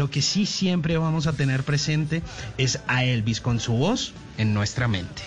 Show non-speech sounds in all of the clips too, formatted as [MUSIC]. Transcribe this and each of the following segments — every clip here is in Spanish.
Lo que sí siempre vamos a tener presente es a Elvis con su voz en nuestra mente.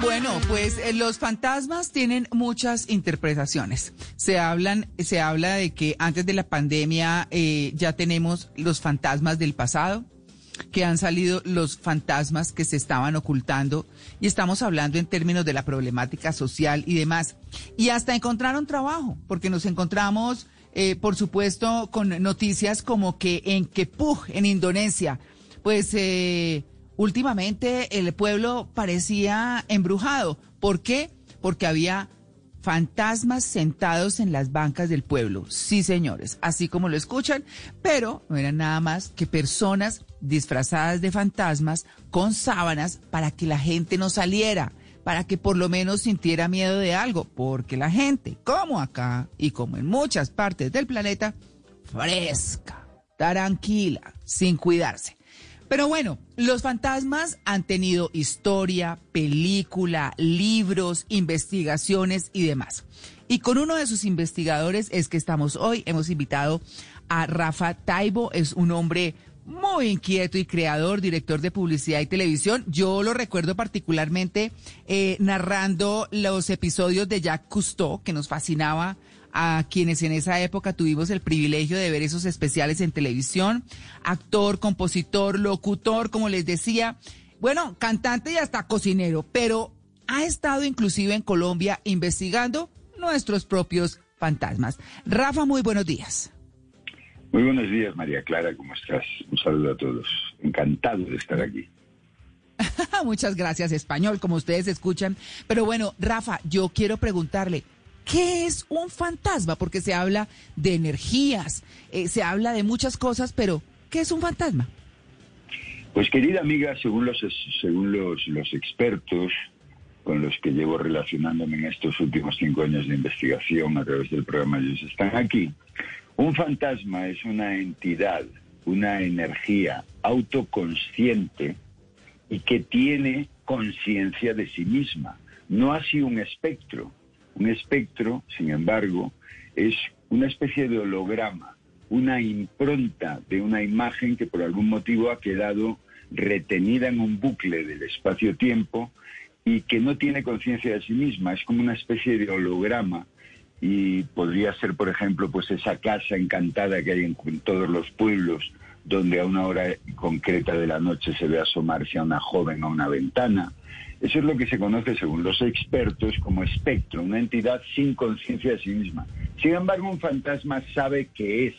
Bueno, pues eh, los fantasmas tienen muchas interpretaciones. Se hablan, se habla de que antes de la pandemia eh, ya tenemos los fantasmas del pasado, que han salido los fantasmas que se estaban ocultando y estamos hablando en términos de la problemática social y demás. Y hasta encontraron trabajo, porque nos encontramos, eh, por supuesto, con noticias como que en Kepug, en Indonesia, pues eh, últimamente el pueblo parecía embrujado. ¿Por qué? Porque había fantasmas sentados en las bancas del pueblo. Sí, señores, así como lo escuchan, pero no eran nada más que personas disfrazadas de fantasmas con sábanas para que la gente no saliera, para que por lo menos sintiera miedo de algo, porque la gente, como acá y como en muchas partes del planeta, fresca, tranquila, sin cuidarse. Pero bueno, los fantasmas han tenido historia, película, libros, investigaciones y demás. Y con uno de sus investigadores es que estamos hoy. Hemos invitado a Rafa Taibo, es un hombre muy inquieto y creador, director de publicidad y televisión. Yo lo recuerdo particularmente eh, narrando los episodios de Jacques Cousteau, que nos fascinaba a quienes en esa época tuvimos el privilegio de ver esos especiales en televisión, actor, compositor, locutor, como les decía, bueno, cantante y hasta cocinero, pero ha estado inclusive en Colombia investigando nuestros propios fantasmas. Rafa, muy buenos días. Muy buenos días, María Clara, ¿cómo estás? Un saludo a todos. Encantado de estar aquí. [LAUGHS] Muchas gracias, español, como ustedes escuchan. Pero bueno, Rafa, yo quiero preguntarle, ¿Qué es un fantasma? Porque se habla de energías, eh, se habla de muchas cosas, pero ¿qué es un fantasma? Pues querida amiga, según los, según los, los expertos con los que llevo relacionándome en estos últimos cinco años de investigación a través del programa Ellos están aquí, un fantasma es una entidad, una energía autoconsciente y que tiene conciencia de sí misma, no así un espectro. Un espectro, sin embargo, es una especie de holograma, una impronta de una imagen que por algún motivo ha quedado retenida en un bucle del espacio-tiempo y que no tiene conciencia de sí misma, es como una especie de holograma y podría ser, por ejemplo, pues esa casa encantada que hay en, todos los pueblos donde a una hora concreta de la noche se ve asomarse a una joven a una ventana, eso es lo que se conoce, según los expertos, como espectro, una entidad sin conciencia de sí misma. Sin embargo, un fantasma sabe que es,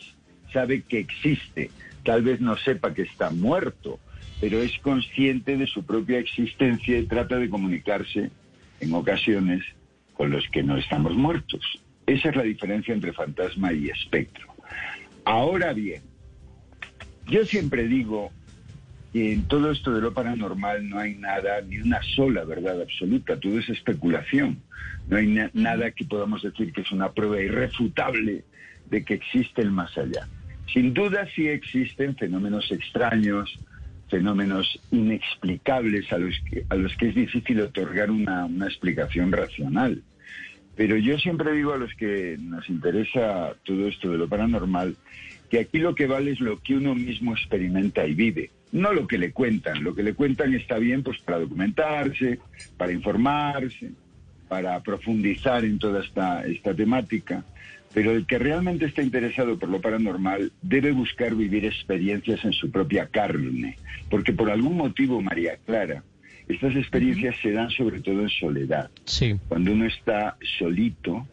sabe que existe. Tal vez no sepa que está muerto, pero es consciente de su propia existencia y trata de comunicarse en ocasiones con los que no estamos muertos. Esa es la diferencia entre fantasma y espectro. Ahora bien, yo siempre digo en todo esto de lo paranormal no hay nada, ni una sola verdad absoluta, todo es especulación. No hay nada que podamos decir que es una prueba irrefutable de que existe el más allá. Sin duda sí existen fenómenos extraños, fenómenos inexplicables a los que, a los que es difícil otorgar una, una explicación racional. Pero yo siempre digo a los que nos interesa todo esto de lo paranormal, que aquí lo que vale es lo que uno mismo experimenta y vive no lo que le cuentan. Lo que le cuentan está bien pues para documentarse, para informarse, para profundizar en toda esta, esta temática. Pero el que realmente está interesado por lo paranormal debe buscar vivir experiencias en su propia carne, porque por algún motivo, María Clara, estas experiencias se dan sobre todo en soledad. Sí. Cuando uno está solito,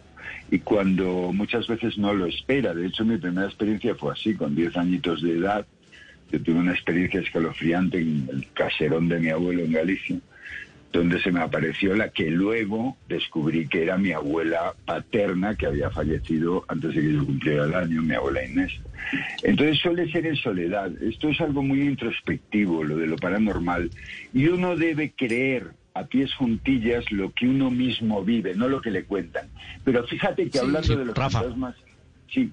y cuando muchas veces no lo espera. De hecho, mi primera experiencia fue así, con 10 añitos de edad. Yo tuve una experiencia escalofriante en el caserón de mi abuelo en Galicia donde se me apareció la que luego descubrí que era mi abuela paterna que había fallecido antes de que yo cumpliera el año, mi abuela Inés. Entonces suele ser en soledad. Esto es algo muy introspectivo, lo de lo paranormal. Y uno debe creer a pies juntillas lo que uno mismo vive, no lo que le cuentan. Pero fíjate que hablando de los fantasmas, sí,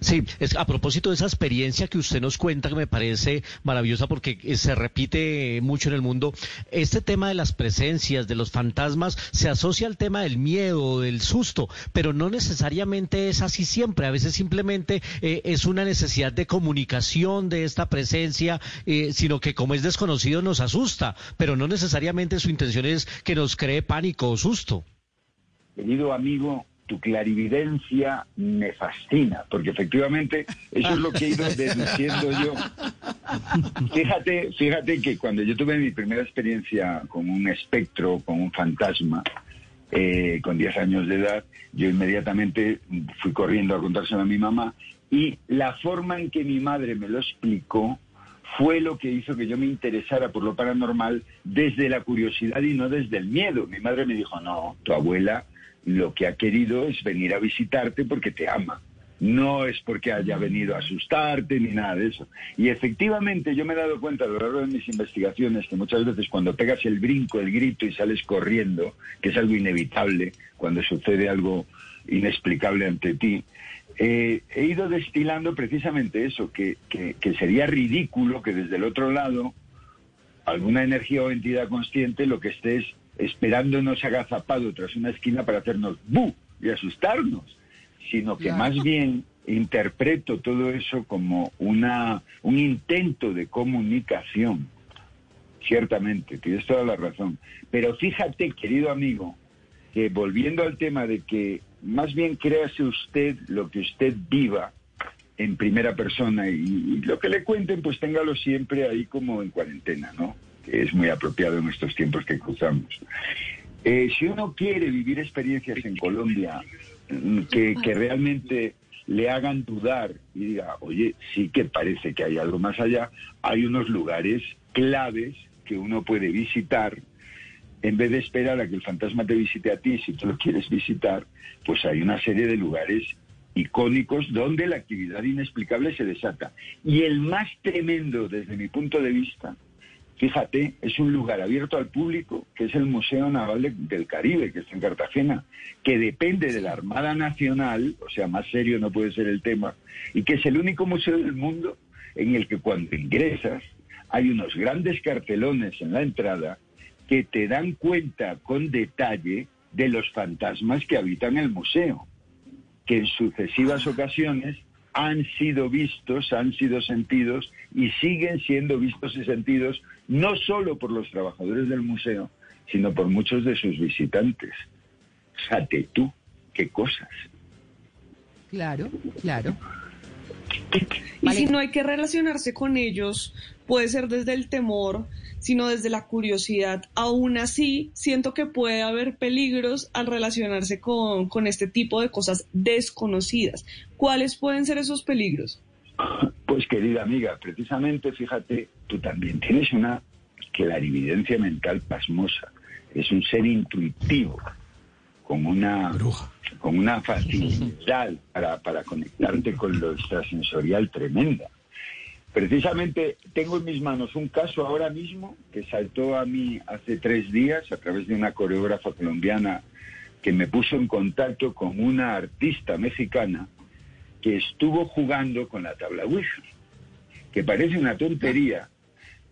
Sí, es a propósito de esa experiencia que usted nos cuenta, que me parece maravillosa porque eh, se repite mucho en el mundo, este tema de las presencias, de los fantasmas, se asocia al tema del miedo, del susto, pero no necesariamente es así siempre. A veces simplemente eh, es una necesidad de comunicación de esta presencia, eh, sino que como es desconocido nos asusta, pero no necesariamente su intención es que nos cree pánico o susto. Querido amigo, tu clarividencia me fascina, porque efectivamente eso es lo que he ido deduciendo yo. Fíjate, fíjate que cuando yo tuve mi primera experiencia con un espectro, con un fantasma, eh, con 10 años de edad, yo inmediatamente fui corriendo a contárselo a mi mamá y la forma en que mi madre me lo explicó fue lo que hizo que yo me interesara por lo paranormal desde la curiosidad y no desde el miedo. Mi madre me dijo, no, tu abuela lo que ha querido es venir a visitarte porque te ama. No es porque haya venido a asustarte ni nada de eso. Y efectivamente yo me he dado cuenta a lo largo de mis investigaciones que muchas veces cuando pegas el brinco, el grito y sales corriendo, que es algo inevitable cuando sucede algo inexplicable ante ti, eh, he ido destilando precisamente eso, que, que sería ridículo que desde el otro lado alguna energía o entidad consciente lo que estés esperándonos agazapado tras una esquina para hacernos ¡bu! y asustarnos, sino que más bien interpreto todo eso como una, un intento de comunicación. Ciertamente, tienes toda la razón. Pero fíjate, querido amigo, que volviendo al tema de que más bien créase usted lo que usted viva en primera persona y, lo que le cuenten, pues téngalo siempre ahí como en cuarentena, ¿no? es muy apropiado en estos tiempos que cruzamos. Eh, si uno quiere vivir experiencias en Colombia mm, que, que realmente le hagan dudar y diga, oye, sí que parece que hay algo más allá, hay unos lugares claves que uno puede visitar en vez de esperar a que el fantasma te visite a ti, si tú lo quieres visitar, pues hay una serie de lugares icónicos donde la actividad inexplicable se desata. Y el más tremendo desde mi punto de vista Fíjate, es un lugar abierto al público, que es el Museo Naval del Caribe, que está en Cartagena, que depende de la Armada Nacional, o sea, más serio no puede ser el tema, y que es el único museo del mundo en el que cuando ingresas hay unos grandes cartelones en la entrada que te dan cuenta con detalle de los fantasmas que habitan el museo, que en sucesivas ocasiones han sido vistos, han sido sentidos y siguen siendo vistos y sentidos no solo por los trabajadores del museo, sino por muchos de sus visitantes. Fíjate tú, qué cosas. Claro, claro. Y si no hay que relacionarse con ellos, puede ser desde el temor, sino desde la curiosidad. Aún así, siento que puede haber peligros al relacionarse con, con este tipo de cosas desconocidas. ¿Cuáles pueden ser esos peligros? Pues querida amiga, precisamente, fíjate, tú también tienes una clarividencia mental pasmosa. Es un ser intuitivo, con una, con una facilidad para, para conectarte con lo extrasensorial tremenda. Precisamente tengo en mis manos un caso ahora mismo que saltó a mí hace tres días a través de una coreógrafa colombiana que me puso en contacto con una artista mexicana que estuvo jugando con la tabla Ouija, que parece una tontería,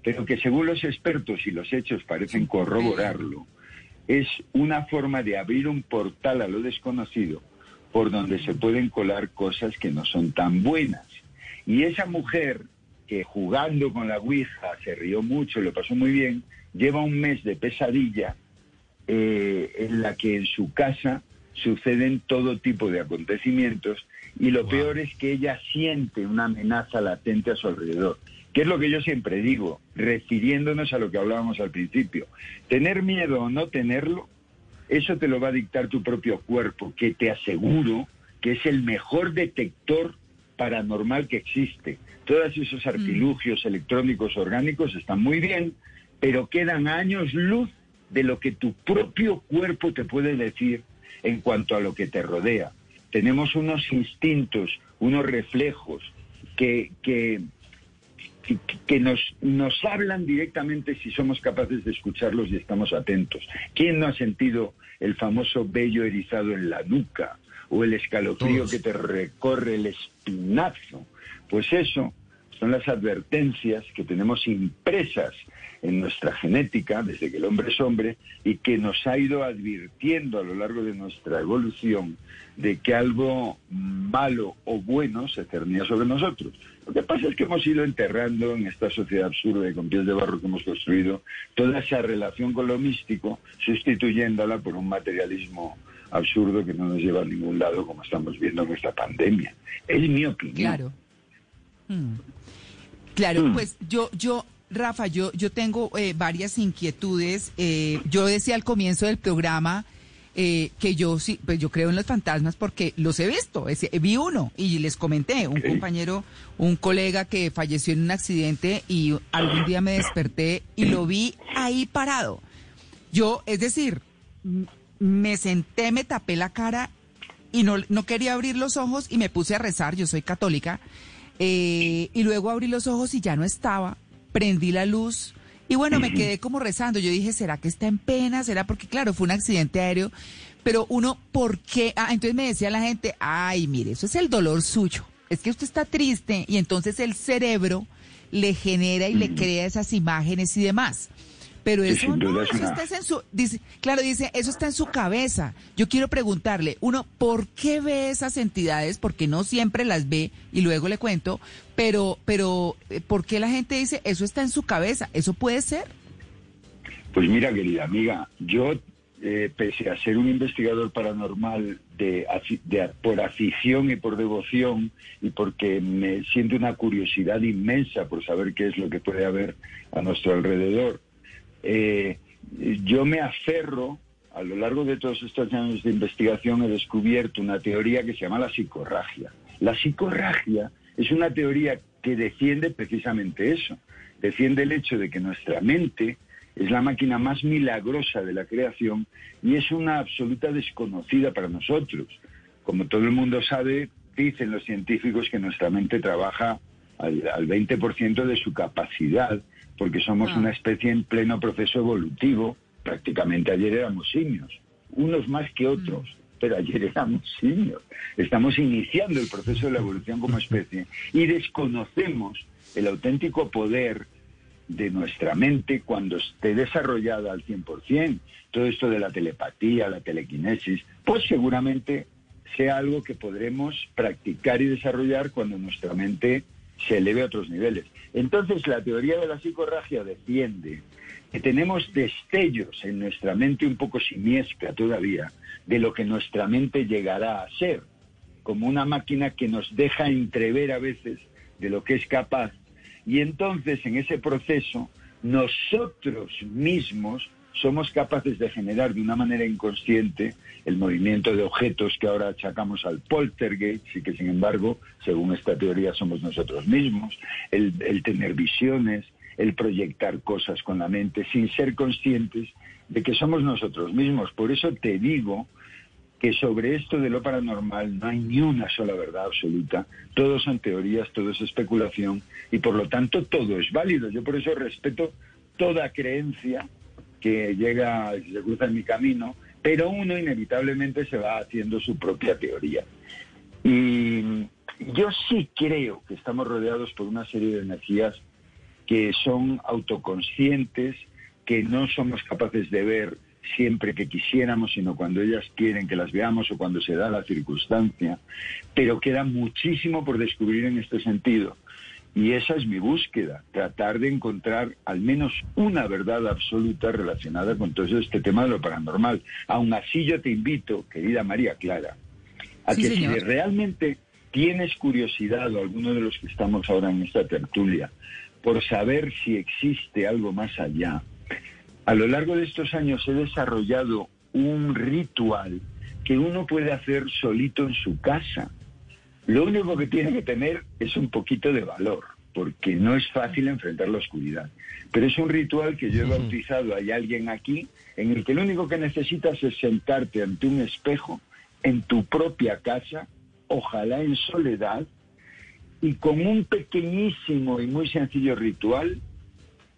pero que según los expertos y los hechos parecen corroborarlo, es una forma de abrir un portal a lo desconocido por donde se pueden colar cosas que no son tan buenas. Y esa mujer que jugando con la Ouija se rió mucho, lo pasó muy bien, lleva un mes de pesadilla eh, en la que en su casa suceden todo tipo de acontecimientos y lo peor es que ella siente una amenaza latente a su alrededor, que es lo que yo siempre digo, refiriéndonos a lo que hablábamos al principio. Tener miedo o no tenerlo Eso te lo va a dictar tu propio cuerpo, que te aseguro que es el mejor detector paranormal que existe. Todos esos mm. artilugios electrónicos orgánicos están muy bien, pero quedan años luz de lo que tu propio cuerpo te puede decir en cuanto a lo que te rodea. Tenemos unos instintos, unos reflejos que, que, que, nos, nos hablan directamente si somos capaces de escucharlos y estamos atentos. ¿Quién no ha sentido el famoso vello erizado en la nuca o el escalofrío que te recorre el espinazo? Pues eso son las advertencias que tenemos impresas en nuestra genética desde que el hombre es hombre y que nos ha ido advirtiendo a lo largo de nuestra evolución de que algo malo o bueno se cernía sobre nosotros. Lo que pasa es que hemos ido enterrando en esta sociedad absurda y con pies de barro que hemos construido toda esa relación con lo místico, sustituyéndola por un materialismo absurdo que no nos lleva a ningún lado como estamos viendo en esta pandemia. Es mi opinión. Claro. Hmm. Claro, hmm. pues yo, yo, Rafa, yo, yo tengo eh, varias inquietudes. Eh, yo decía al comienzo del programa eh, que yo sí, pues yo creo en los fantasmas porque los he visto. vi uno y les comenté, un compañero, un colega que falleció en un accidente y algún día me desperté y lo vi ahí parado. Yo, es decir, me senté, me tapé la cara y no, no quería abrir los ojos y me puse a rezar. Yo soy católica eh, y luego abrí los ojos y ya no estaba. Prendí la luz y bueno, me quedé como rezando. Yo dije, ¿será que está en pena? ¿Será porque, claro, fue un accidente aéreo? Pero uno, ¿por qué? Ah, entonces me decía la gente, ay, mire, eso es el dolor suyo. Es que usted está triste y entonces el cerebro le genera y le crea esas imágenes y demás. Pero eso no, eso está en su, dice, claro, dice, eso está en su cabeza. Yo quiero preguntarle, uno, ¿por qué ve esas entidades? Porque no siempre las ve, y luego le cuento, pero, pero, eh, ¿por qué la gente dice, eso está en su cabeza? ¿Eso puede ser? Pues mira, querida amiga, yo, eh, pese a ser un investigador paranormal de, de, por afición y por devoción, y porque me siento una curiosidad inmensa por saber qué es lo que puede haber a nuestro alrededor, eh, yo me aferro, a lo largo de todos estos años de investigación he descubierto una teoría que se llama la psicorragia. La psicorragia es una teoría que defiende precisamente eso, defiende el hecho de que nuestra mente es la máquina más milagrosa de la creación y es una absoluta desconocida para nosotros. Como todo el mundo sabe, dicen los científicos que nuestra mente trabaja al, al 20% de su capacidad porque somos ah. una especie en pleno proceso evolutivo. Prácticamente ayer éramos simios, unos más que otros, mm. pero ayer éramos simios. Estamos iniciando el proceso de la evolución como especie y desconocemos el auténtico poder de nuestra mente cuando esté desarrollada al 100%. Todo esto de la telepatía, la telequinesis, pues seguramente sea algo que podremos practicar y desarrollar cuando nuestra mente se eleve a otros niveles. Entonces, la teoría de la psicorragia defiende que tenemos destellos en nuestra mente un poco siniestra todavía de lo que nuestra mente llegará a ser, como una máquina que nos deja entrever a veces de lo que es capaz. Y entonces, en ese proceso, nosotros mismos somos capaces de generar de una manera inconsciente el movimiento de objetos que ahora achacamos al poltergeist y que sin embargo, según esta teoría, somos nosotros mismos, el, tener visiones, el proyectar cosas con la mente sin ser conscientes de que somos nosotros mismos. Por eso te digo que sobre esto de lo paranormal no hay ni una sola verdad absoluta. Todos son teorías, todo es especulación y por lo tanto todo es válido. Yo por eso respeto toda creencia que llega, se cruza en mi camino, pero uno inevitablemente se va haciendo su propia teoría. Y yo sí creo que estamos rodeados por una serie de energías que son autoconscientes, que no somos capaces de ver siempre que quisiéramos, sino cuando ellas quieren que las veamos o cuando se da la circunstancia, pero queda muchísimo por descubrir en este sentido. Y esa es mi búsqueda, tratar de encontrar al menos una verdad absoluta relacionada con todo este tema de lo paranormal. Aún así yo te invito, querida María Clara, a que si realmente tienes curiosidad o alguno de los que estamos ahora en esta tertulia por saber si existe algo más allá, a lo largo de estos años he desarrollado un ritual que uno puede hacer solito en su casa. Lo único que tiene que tener es un poquito de valor, porque no es fácil enfrentar la oscuridad. Pero es un ritual que yo he bautizado, hay alguien aquí, en el que lo único que necesitas es sentarte ante un espejo en tu propia casa, ojalá en soledad, y con un pequeñísimo y muy sencillo ritual,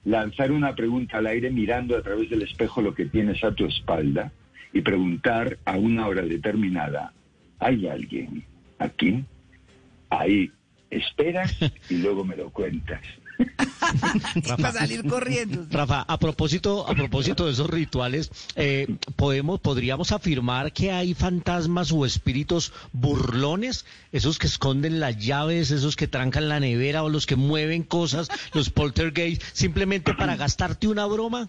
lanzar una pregunta al aire mirando a través del espejo lo que tienes a tu espalda y preguntar a una hora determinada, ¿hay alguien aquí? Ahí esperas y luego me lo cuentas. [LAUGHS] Para salir corriendo. Rafa, a propósito, a propósito de esos rituales, eh, podemos, podríamos afirmar que hay fantasmas o espíritus burlones, esos que esconden las llaves, esos que trancan la nevera o los que mueven cosas, los poltergeist, simplemente para gastarte una broma.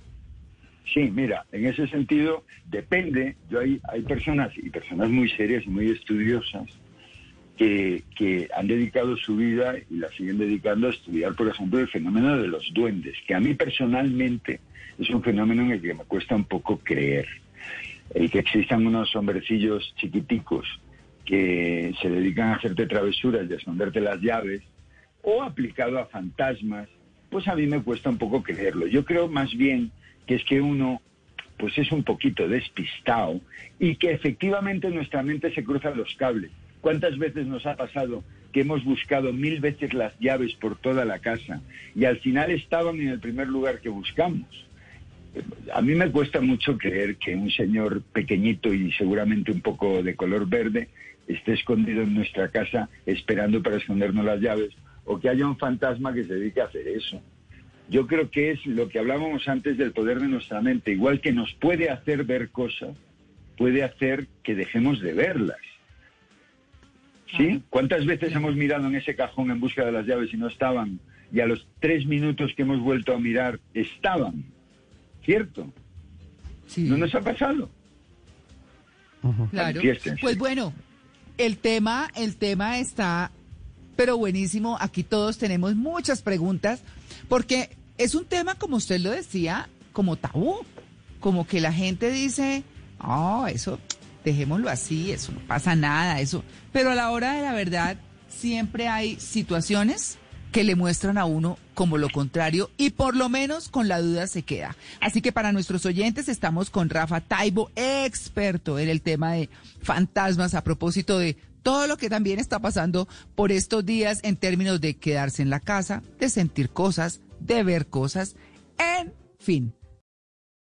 Sí, mira, en ese sentido depende. Yo hay, hay personas y personas muy serias y muy estudiosas que, han dedicado su vida y la siguen dedicando a estudiar, por ejemplo, el fenómeno de los duendes, que a mí personalmente es un fenómeno en el que me cuesta un poco creer. El que existan unos hombrecillos chiquiticos que se dedican a hacerte travesuras y a esconderte las llaves, o aplicado a fantasmas, pues a mí me cuesta un poco creerlo. Yo creo más bien que es que uno pues es un poquito despistado y que efectivamente nuestra mente se cruza los cables. ¿Cuántas veces nos ha pasado que hemos buscado mil veces las llaves por toda la casa y al final estaban en el primer lugar que buscamos? A mí me cuesta mucho creer que un señor pequeñito y seguramente un poco de color verde esté escondido en nuestra casa esperando para escondernos las llaves o que haya un fantasma que se dedique a hacer eso. Yo creo que es lo que hablábamos antes del poder de nuestra mente, igual que nos puede hacer ver cosas, puede hacer que dejemos de verlas. ¿Sí? ¿Cuántas veces hemos mirado en ese cajón en busca de las llaves y no estaban? Y a los tres minutos que hemos vuelto a mirar, estaban. ¿Cierto? Sí. ¿No nos ha pasado? Claro. Pues bueno, el tema, el tema está, pero buenísimo. Aquí todos tenemos muchas preguntas, porque es un tema, como usted lo decía, como tabú. Como que la gente dice, oh, eso dejémoslo así, eso no pasa nada, eso. Pero a la hora de la verdad, siempre hay situaciones que le muestran a uno como lo contrario y por lo menos con la duda se queda. Así que para nuestros oyentes estamos con Rafa Taibo, experto en el tema de fantasmas a propósito de todo lo que también está pasando por estos días en términos de quedarse en la casa, de sentir cosas, de ver cosas, en fin.